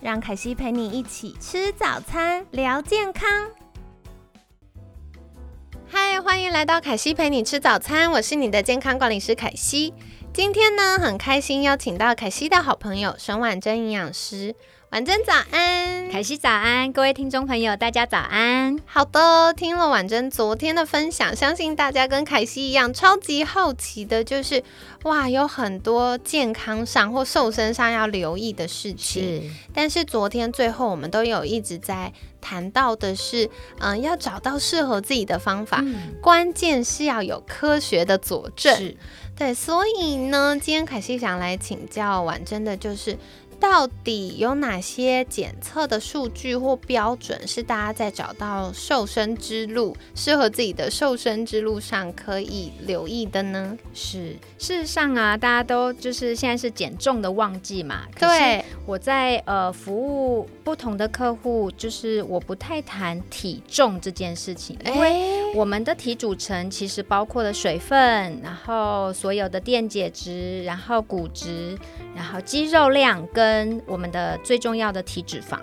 让凯西陪你一起吃早餐，聊健康。嗨，欢迎来到凯西陪你吃早餐，我是你的健康管理师凯西。今天呢，很开心邀请到凯西的好朋友沈婉珍营养师。婉珍早安，凯西早安，各位听众朋友，大家早安。好的，听了婉珍昨天的分享，相信大家跟凯西一样，超级好奇的，就是哇，有很多健康上或瘦身上要留意的事情。是，但是昨天最后我们都有一直在谈到的是，嗯，要找到适合自己的方法，关键是要有科学的佐证。对，所以呢，今天凯西想来请教婉珍的，就是。到底有哪些检测的数据或标准是大家在找到瘦身之路、适合自己的瘦身之路上可以留意的呢？是，事实上啊，大家都就是现在是减重的旺季嘛。对，我在呃服务不同的客户，就是我不太谈体重这件事情，因为我们的体组成其实包括了水分，然后所有的电解质，然后骨质，然后肌肉量跟。我们的最重要的体脂肪，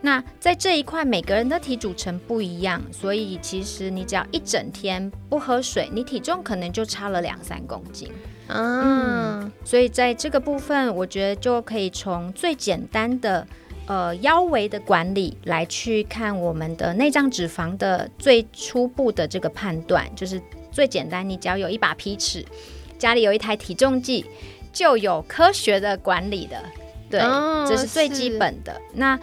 那在这一块每个人的体组成不一样，所以其实你只要一整天不喝水，你体重可能就差了两三公斤。嗯，所以在这个部分，我觉得就可以从最简单的呃腰围的管理来去看我们的内脏脂肪的最初步的这个判断，就是最简单，你只要有一把皮尺，家里有一台体重计，就有科学的管理的。对，这是最基本的。那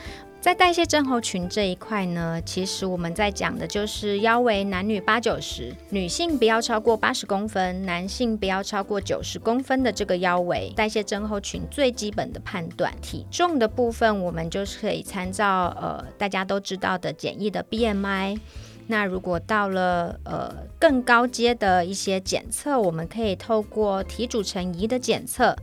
在代谢症候群这一块呢，其实我们在讲的就是腰围男女八九十，女性不要超过八十公分，男性不要超过九十公分的这个腰围，代谢症候群最基本的判断。体重的部分，我们就是可以参照呃大家都知道的简易的 BMI。那如果到了呃更高阶的一些检测，我们可以透过体组成仪的检测。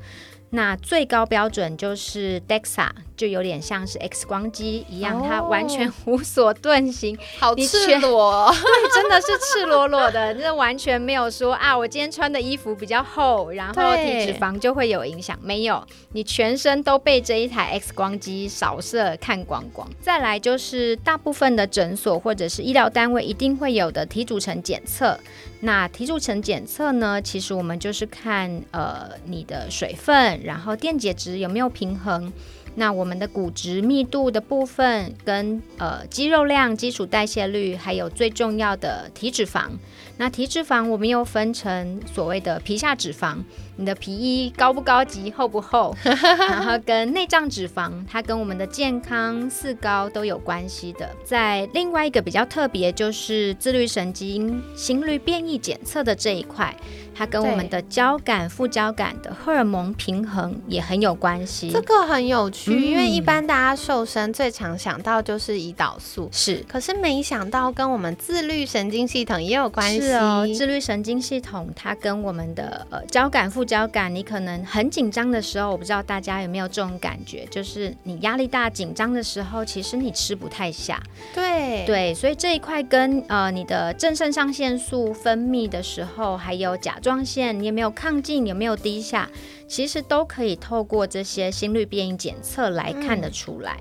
那最高标准就是 DEXA，就有点像是 X 光机一样，它完全无所遁形，好赤裸，对，真的是赤裸裸的，那完全没有说啊，我今天穿的衣服比较厚，然后体脂肪就会有影响，没有，你全身都被这一台 X 光机扫射看光光。再来就是大部分的诊所或者是医疗单位一定会有的体组成检测。那体组成检测呢？其实我们就是看呃你的水分，然后电解质有没有平衡。那我们的骨质密度的部分，跟呃肌肉量、基础代谢率，还有最重要的体脂肪。那体脂肪我们又分成所谓的皮下脂肪，你的皮衣高不高级、厚不厚，然后跟内脏脂肪，它跟我们的健康四高都有关系的。在另外一个比较特别，就是自律神经心率变异检测的这一块。它跟我们的交感、副交感的荷尔蒙平衡也很有关系。这个很有趣，因为一般大家瘦身最常想到就是胰岛素，是。可是没想到跟我们自律神经系统也有关系哦。自律神经系统它跟我们的呃交感、副交感，你可能很紧张的时候，我不知道大家有没有这种感觉，就是你压力大、紧张的时候，其实你吃不太下。对对，所以这一块跟呃你的正肾上腺素分泌的时候，还有甲状腺你有没有亢进，有没有低下，其实都可以透过这些心率变异检测来看得出来。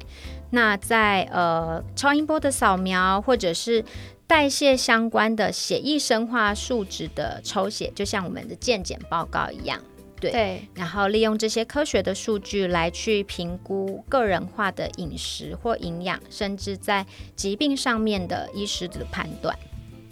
那在呃超音波的扫描，或者是代谢相关的血液生化数值的抽血，就像我们的健检报告一样，对。然后利用这些科学的数据来去评估个人化的饮食或营养，甚至在疾病上面的医师的判断。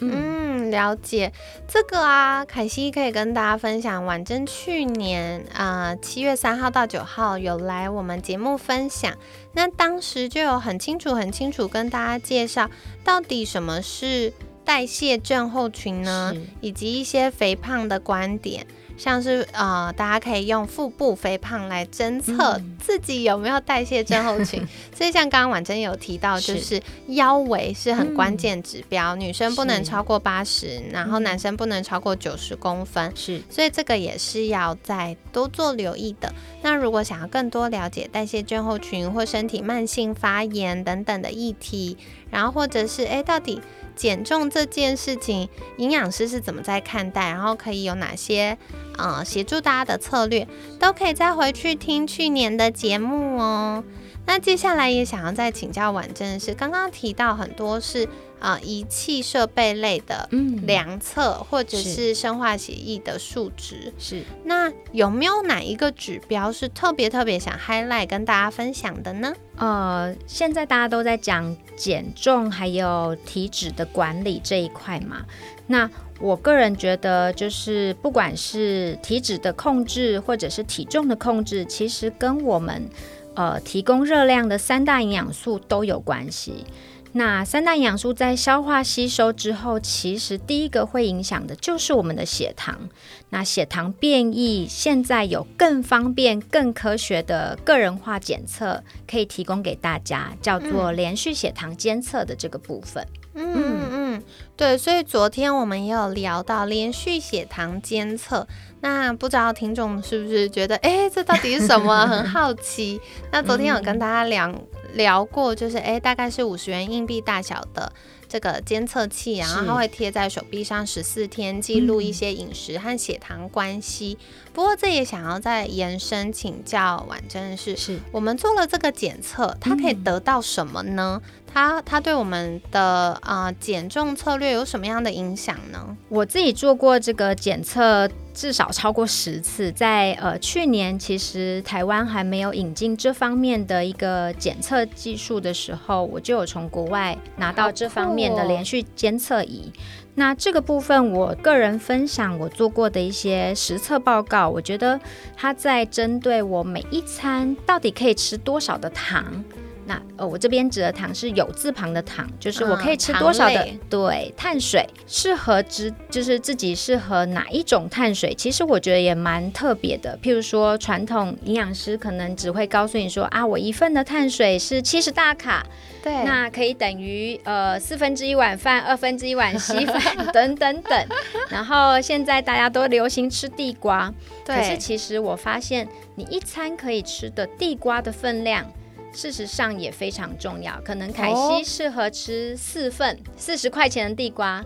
嗯，了解。这个啊，凯西可以跟大家分享，婉珍去年啊七月三号到九号有来我们节目分享，那当时就有很清楚、很清楚跟大家介绍到底什么是代谢症候群呢，以及一些肥胖的观点。像是呃，大家可以用腹部肥胖来侦测自己有没有代谢症候群。所以像刚刚婉珍有提到，就是腰围是很关键指标，女生不能超过八十，然后男生不能超过九十公分。是，所以这个也是要再多做留意的。那如果想要更多了解代谢症候群或身体慢性发炎等等的议题，然后或者是哎，到底。减重这件事情，营养师是怎么在看待？然后可以有哪些呃协助大家的策略，都可以再回去听去年的节目哦。那接下来也想要再请教婉珍的是，刚刚提到很多是。啊，仪器设备类的量测，或者是生化协议的数值，是那有没有哪一个指标是特别特别想 highlight 跟大家分享的呢？呃，现在大家都在讲减重还有体脂的管理这一块嘛，那我个人觉得就是不管是体脂的控制或者是体重的控制，其实跟我们呃提供热量的三大营养素都有关系。那三大营养素在消化吸收之后，其实第一个会影响的就是我们的血糖。那血糖变异，现在有更方便、更科学的个人化检测可以提供给大家，叫做连续血糖监测的这个部分。嗯嗯，对，所以昨天我们也有聊到连续血糖监测。那不知道听众是不是觉得，哎，这到底是什么？很好奇。那昨天有跟大家聊聊过，就是哎，大概是五十元硬币大小的。这个监测器，然后它会贴在手臂上十四天，记录一些饮食和血糖关系。不过这也想要再延伸请教婉珍的是，是我们做了这个检测，它可以得到什么呢？它它对我们的啊减重策略有什么样的影响呢？我自己做过这个检测，至少超过十次。在呃去年，其实台湾还没有引进这方面的一个检测技术的时候，我就有从国外拿到这方面的连续监测仪。那这个部分，我个人分享我做过的一些实测报告，我觉得它在针对我每一餐到底可以吃多少的糖。那呃，我这边指的糖是有字旁的糖，就是我可以吃多少的对碳水，适合吃就是自己适合哪一种碳水，其实我觉得也蛮特别的。譬如说，传统营养师可能只会告诉你说啊，我一份的碳水是七十大卡，对，那可以等于呃四分之一碗饭，二分之一碗稀饭 等等等。然后现在大家都流行吃地瓜，可是其实我发现你一餐可以吃的地瓜的分量。事实上也非常重要，可能凯西适合吃四份四十块钱的地瓜，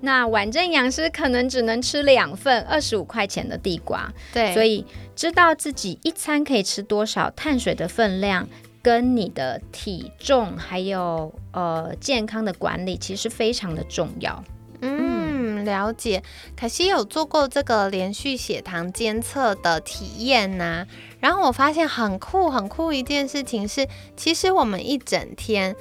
那婉正养师可能只能吃两份二十五块钱的地瓜。对，所以知道自己一餐可以吃多少碳水的分量，跟你的体重还有呃健康的管理，其实非常的重要。了解。可惜有做过这个连续血糖监测的体验呐。然后我发现很酷很酷一件事情是，其实我们一整天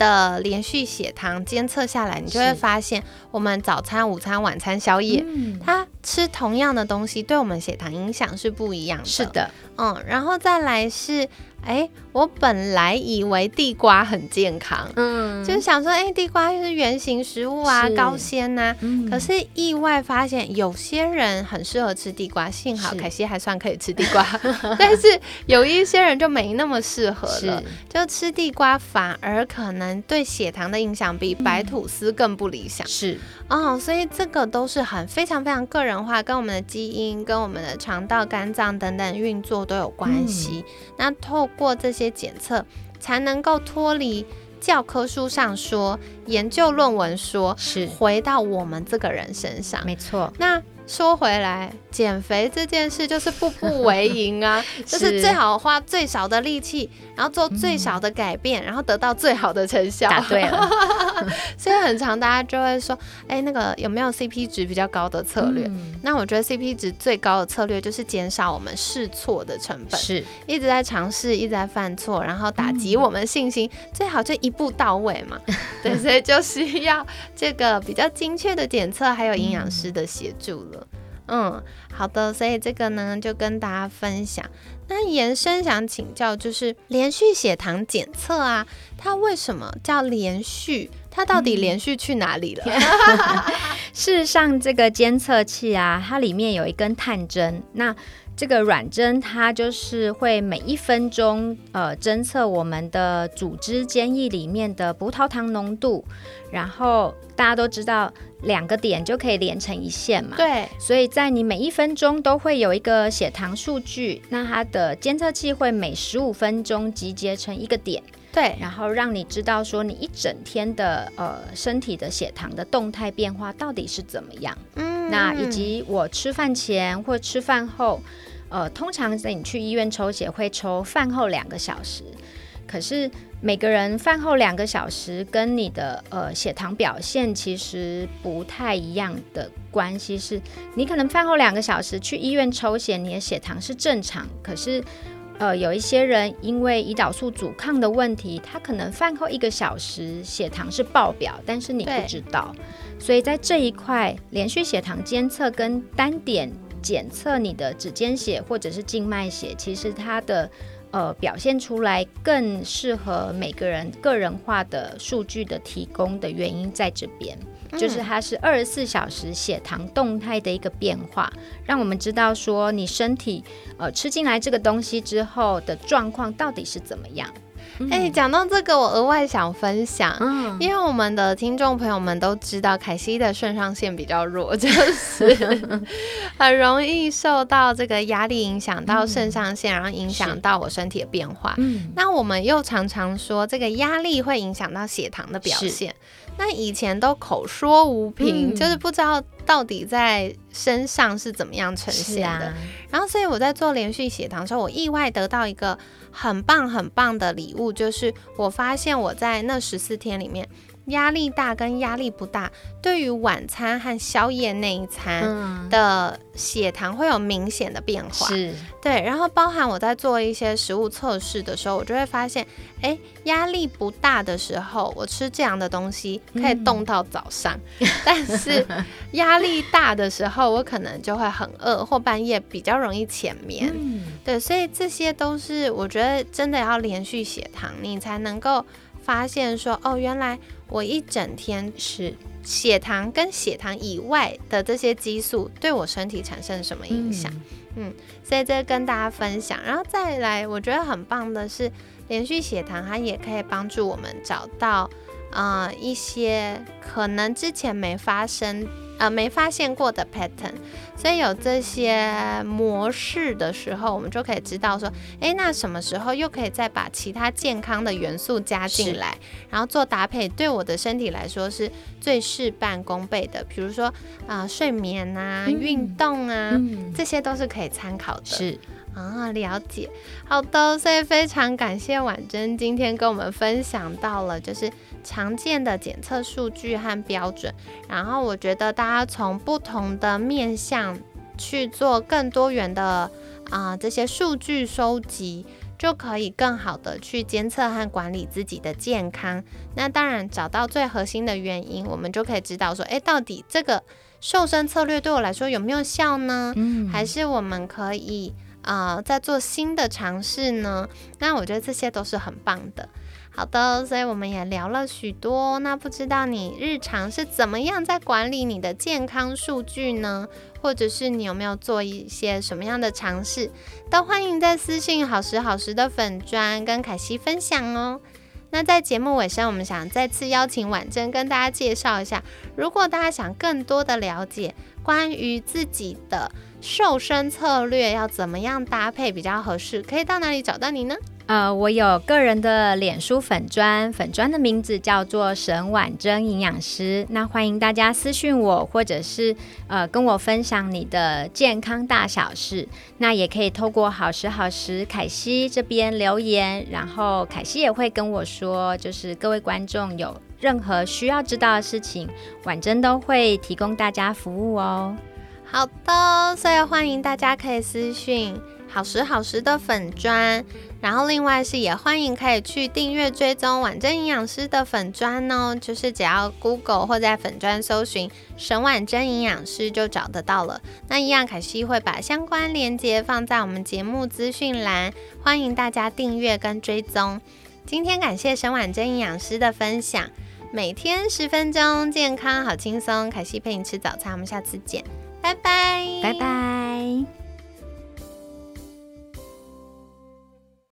的连续血糖监测下来，你就会发现，我们早餐、午餐、晚餐、宵夜，它吃同样的东西，对我们血糖影响是不一样的。是的，嗯，然后再来是。哎，我本来以为地瓜很健康，嗯，就是想说，哎，地瓜是圆形食物啊，高纤呐。可是意外发现，有些人很适合吃地瓜，幸好凯西还算可以吃地瓜，但是有一些人就没那么适合了，就吃地瓜反而可能对血糖的影响比白吐司更不理想。是哦，所以这个都是很非常非常个人化，跟我们的基因、跟我们的肠道、肝脏等等运作都有关系。那透过这些检测，才能够脱离教科书上说、研究论文说，是回到我们这个人身上。没错。那说回来，减肥这件事就是步步为营啊，就是最好花最少的力气，然后做最少的改变，然后得到最好的成效。答对了。所以很常，大家就会说，哎，那个有没有 CP 值比较高的策略？那我觉得 CP 值最高的策略就是减少我们试错的成本，是一直在尝试，一直在犯错，然后打击我们信心，最好就一步到位嘛。对，所以就需要这个比较精确的检测，还有营养师的协助了。嗯，好的，所以这个呢就跟大家分享。那延伸想请教，就是连续血糖检测啊，它为什么叫连续？它到底连续去哪里了？事实上，这个监测器啊，它里面有一根探针，那这个软针它就是会每一分钟呃侦测我们的组织间液里面的葡萄糖浓度，然后大家都知道两个点就可以连成一线嘛，对，所以在你每一分钟都会有一个血糖数据，那它的监测器会每十五分钟集结成一个点。对，然后让你知道说你一整天的呃身体的血糖的动态变化到底是怎么样。嗯，那以及我吃饭前或吃饭后，呃，通常在你去医院抽血会抽饭后两个小时，可是每个人饭后两个小时跟你的呃血糖表现其实不太一样的关系是，你可能饭后两个小时去医院抽血，你的血糖是正常，可是。呃，有一些人因为胰岛素阻抗的问题，他可能饭后一个小时血糖是爆表，但是你不知道。所以在这一块，连续血糖监测跟单点检测你的指尖血或者是静脉血，其实它的呃表现出来更适合每个人个人化的数据的提供的原因在这边。就是它是二十四小时血糖动态的一个变化，让我们知道说你身体呃吃进来这个东西之后的状况到底是怎么样。哎，讲到这个，我额外想分享，嗯，因为我们的听众朋友们都知道，凯西的肾上腺比较弱，就是 很容易受到这个压力影响到肾上腺，然后影响到我身体的变化。嗯，那我们又常常说，这个压力会影响到血糖的表现。那以前都口说无凭，就是不知道到底在身上是怎么样呈现的。然后，所以我在做连续血糖的时候，我意外得到一个很棒很棒的礼物，就是我发现我在那十四天里面。压力大跟压力不大，对于晚餐和宵夜那一餐的血糖会有明显的变化。是，对。然后包含我在做一些食物测试的时候，我就会发现，哎，压力不大的时候，我吃这样的东西可以冻到早上；但是压力大的时候，我可能就会很饿，或半夜比较容易浅眠。对，所以这些都是我觉得真的要连续血糖，你才能够。发现说哦，原来我一整天吃血糖跟血糖以外的这些激素对我身体产生什么影响？嗯，所以这跟大家分享，然后再来，我觉得很棒的是，连续血糖它也可以帮助我们找到呃一些可能之前没发生。呃，没发现过的 pattern，所以有这些模式的时候，我们就可以知道说，哎，那什么时候又可以再把其他健康的元素加进来，然后做搭配，对我的身体来说是最事半功倍的。比如说啊，睡眠啊，运动啊，这些都是可以参考的。是。啊，了解，好的，所以非常感谢婉珍今天跟我们分享到了就是常见的检测数据和标准，然后我觉得大家从不同的面向去做更多元的啊这些数据收集，就可以更好的去监测和管理自己的健康。那当然找到最核心的原因，我们就可以知道说，诶，到底这个瘦身策略对我来说有没有效呢？嗯，还是我们可以。啊，在做新的尝试呢，那我觉得这些都是很棒的。好的，所以我们也聊了许多。那不知道你日常是怎么样在管理你的健康数据呢？或者是你有没有做一些什么样的尝试？都欢迎在私信好时好时的粉砖跟凯西分享哦。那在节目尾声，我们想再次邀请婉珍跟大家介绍一下，如果大家想更多的了解关于自己的。瘦身策略要怎么样搭配比较合适？可以到哪里找到你呢？呃，我有个人的脸书粉砖，粉砖的名字叫做沈婉珍营养师。那欢迎大家私讯我，或者是呃跟我分享你的健康大小事。那也可以透过好时好时凯西这边留言，然后凯西也会跟我说，就是各位观众有任何需要知道的事情，婉珍都会提供大家服务哦。好的，所以欢迎大家可以私讯好时好时的粉砖，然后另外是也欢迎可以去订阅追踪婉珍营养师的粉砖哦，就是只要 Google 或在粉砖搜寻沈婉珍营养师就找得到了。那一样凯西会把相关链接放在我们节目资讯栏，欢迎大家订阅跟追踪。今天感谢沈婉珍营养师的分享。每天十分钟，健康好轻松。凯西陪你吃早餐，我们下次见，拜拜，拜拜。